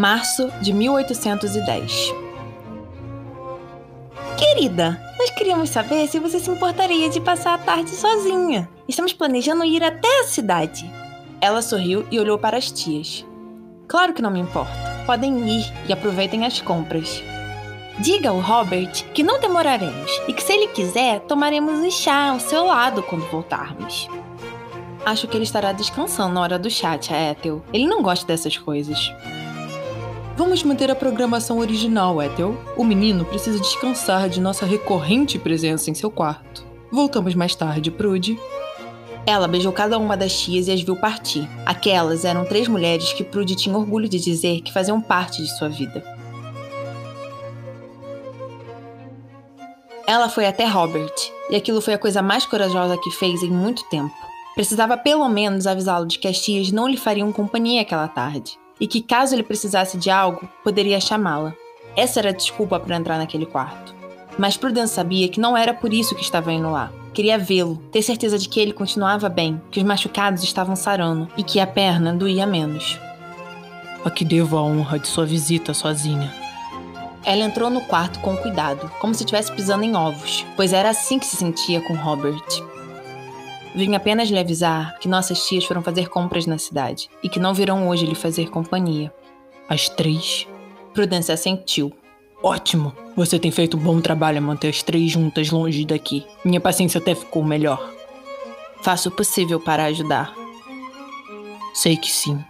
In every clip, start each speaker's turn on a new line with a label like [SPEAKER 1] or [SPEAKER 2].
[SPEAKER 1] Março de 1810. Querida, nós queríamos saber se você se importaria de passar a tarde sozinha. Estamos planejando ir até a cidade. Ela sorriu e olhou para as tias. Claro que não me importa. Podem ir e aproveitem as compras. Diga ao Robert que não demoraremos e que, se ele quiser, tomaremos um chá ao seu lado quando voltarmos. Acho que ele estará descansando na hora do chá, tia Ethel. Ele não gosta dessas coisas.
[SPEAKER 2] Vamos manter a programação original, Ethel. O menino precisa descansar de nossa recorrente presença em seu quarto. Voltamos mais tarde, Prude.
[SPEAKER 1] Ela beijou cada uma das tias e as viu partir. Aquelas eram três mulheres que Prude tinha orgulho de dizer que faziam parte de sua vida. Ela foi até Robert, e aquilo foi a coisa mais corajosa que fez em muito tempo. Precisava pelo menos avisá-lo de que as tias não lhe fariam companhia aquela tarde e que, caso ele precisasse de algo, poderia chamá-la. Essa era a desculpa para entrar naquele quarto. Mas Prudence sabia que não era por isso que estava indo lá. Queria vê-lo, ter certeza de que ele continuava bem, que os machucados estavam sarando e que a perna doía menos.
[SPEAKER 2] A que devo a honra de sua visita sozinha.
[SPEAKER 1] Ela entrou no quarto com cuidado, como se estivesse pisando em ovos, pois era assim que se sentia com Robert. Vim apenas lhe avisar que nossas tias foram fazer compras na cidade e que não virão hoje lhe fazer companhia.
[SPEAKER 2] As três?
[SPEAKER 1] Prudência assentiu.
[SPEAKER 2] Ótimo! Você tem feito um bom trabalho a manter as três juntas longe daqui. Minha paciência até ficou melhor.
[SPEAKER 1] Faço o possível para ajudar.
[SPEAKER 2] Sei que sim.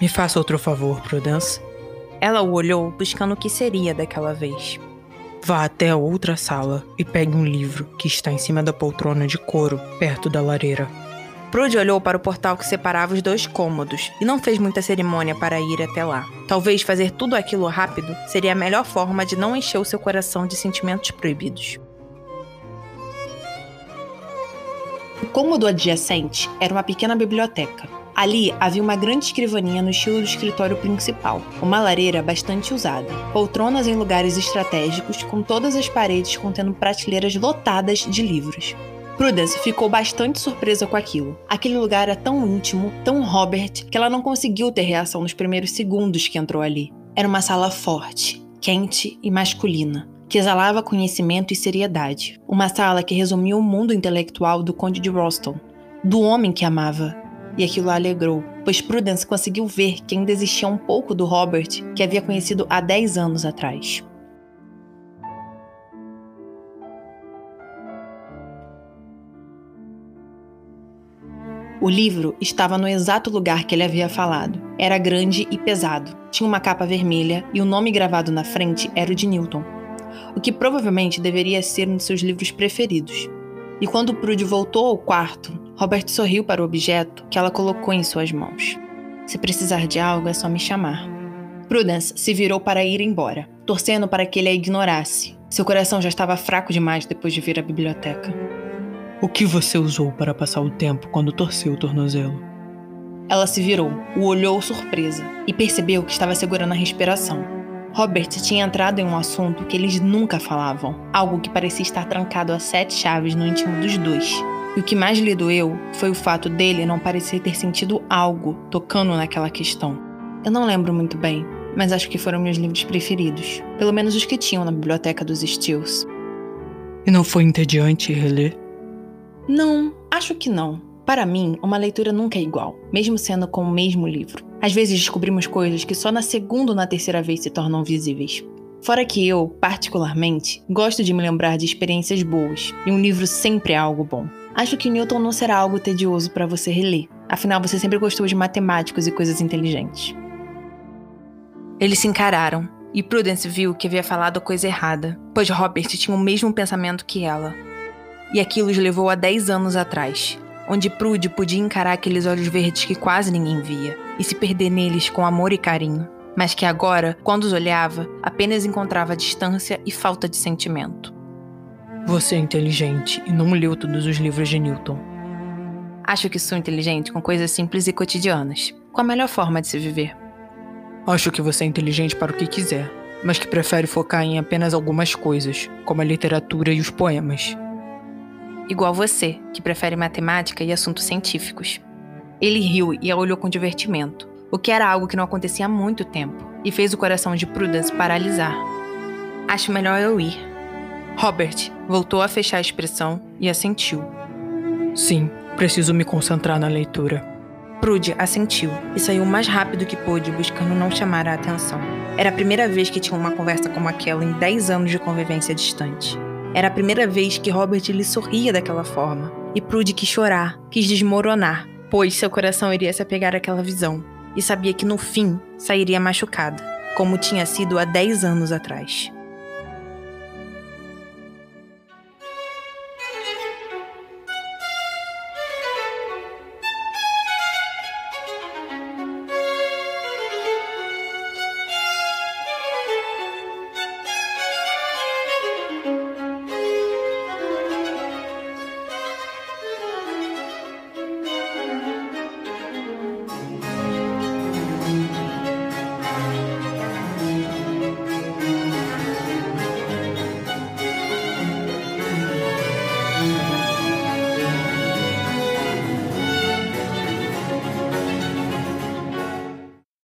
[SPEAKER 2] Me faça outro favor, Prudence.
[SPEAKER 3] Ela o olhou buscando o que seria daquela vez.
[SPEAKER 2] Vá até a outra sala e pegue um livro que está em cima da poltrona de couro, perto da lareira.
[SPEAKER 3] Prude olhou para o portal que separava os dois cômodos e não fez muita cerimônia para ir até lá. Talvez fazer tudo aquilo rápido seria a melhor forma de não encher o seu coração de sentimentos proibidos.
[SPEAKER 1] O cômodo adjacente era uma pequena biblioteca. Ali havia uma grande escrivaninha no estilo do escritório principal, uma lareira bastante usada, poltronas em lugares estratégicos, com todas as paredes contendo prateleiras lotadas de livros. Prudence ficou bastante surpresa com aquilo. Aquele lugar era tão íntimo, tão Robert, que ela não conseguiu ter reação nos primeiros segundos que entrou ali. Era uma sala forte, quente e masculina, que exalava conhecimento e seriedade. Uma sala que resumia o mundo intelectual do Conde de Roston, do homem que amava, e aquilo a alegrou, pois Prudence conseguiu ver que ainda existia um pouco do Robert que havia conhecido há 10 anos atrás. O livro estava no exato lugar que ele havia falado. Era grande e pesado, tinha uma capa vermelha e o nome gravado na frente era o de Newton, o que provavelmente deveria ser um de seus livros preferidos. E quando Prude voltou ao quarto, Robert sorriu para o objeto que ela colocou em suas mãos. Se precisar de algo, é só me chamar. Prudence se virou para ir embora, torcendo para que ele a ignorasse. Seu coração já estava fraco demais depois de vir à biblioteca.
[SPEAKER 2] O que você usou para passar o tempo quando torceu o tornozelo?
[SPEAKER 1] Ela se virou, o olhou surpresa e percebeu que estava segurando a respiração. Robert tinha entrado em um assunto que eles nunca falavam, algo que parecia estar trancado a sete chaves no íntimo dos dois. E o que mais lhe doeu foi o fato dele não parecer ter sentido algo tocando naquela questão. Eu não lembro muito bem, mas acho que foram meus livros preferidos, pelo menos os que tinham na biblioteca dos Steels.
[SPEAKER 2] E não foi entediante reler?
[SPEAKER 1] Não, acho que não. Para mim, uma leitura nunca é igual, mesmo sendo com o mesmo livro. Às vezes descobrimos coisas que só na segunda ou na terceira vez se tornam visíveis. Fora que eu, particularmente, gosto de me lembrar de experiências boas, e um livro sempre é algo bom. Acho que Newton não será algo tedioso para você reler, afinal você sempre gostou de matemáticos e coisas inteligentes.
[SPEAKER 3] Eles se encararam, e Prudence viu que havia falado a coisa errada, pois Robert tinha o mesmo pensamento que ela. E aquilo os levou a 10 anos atrás, onde Prude podia encarar aqueles olhos verdes que quase ninguém via e se perder neles com amor e carinho, mas que agora, quando os olhava, apenas encontrava distância e falta de sentimento.
[SPEAKER 2] Você é inteligente e não leu todos os livros de Newton.
[SPEAKER 3] Acho que sou inteligente com coisas simples e cotidianas, com a melhor forma de se viver.
[SPEAKER 2] Acho que você é inteligente para o que quiser, mas que prefere focar em apenas algumas coisas, como a literatura e os poemas.
[SPEAKER 3] Igual você, que prefere matemática e assuntos científicos. Ele riu e a olhou com divertimento, o que era algo que não acontecia há muito tempo, e fez o coração de Prudence paralisar. Acho melhor eu ir. Robert voltou a fechar a expressão e assentiu.
[SPEAKER 2] Sim, preciso me concentrar na leitura.
[SPEAKER 3] Prude assentiu e saiu o mais rápido que pôde, buscando não chamar a atenção. Era a primeira vez que tinha uma conversa como aquela em 10 anos de convivência distante. Era a primeira vez que Robert lhe sorria daquela forma. E Prude quis chorar, quis desmoronar, pois seu coração iria se apegar àquela visão. E sabia que no fim sairia machucada, como tinha sido há 10 anos atrás.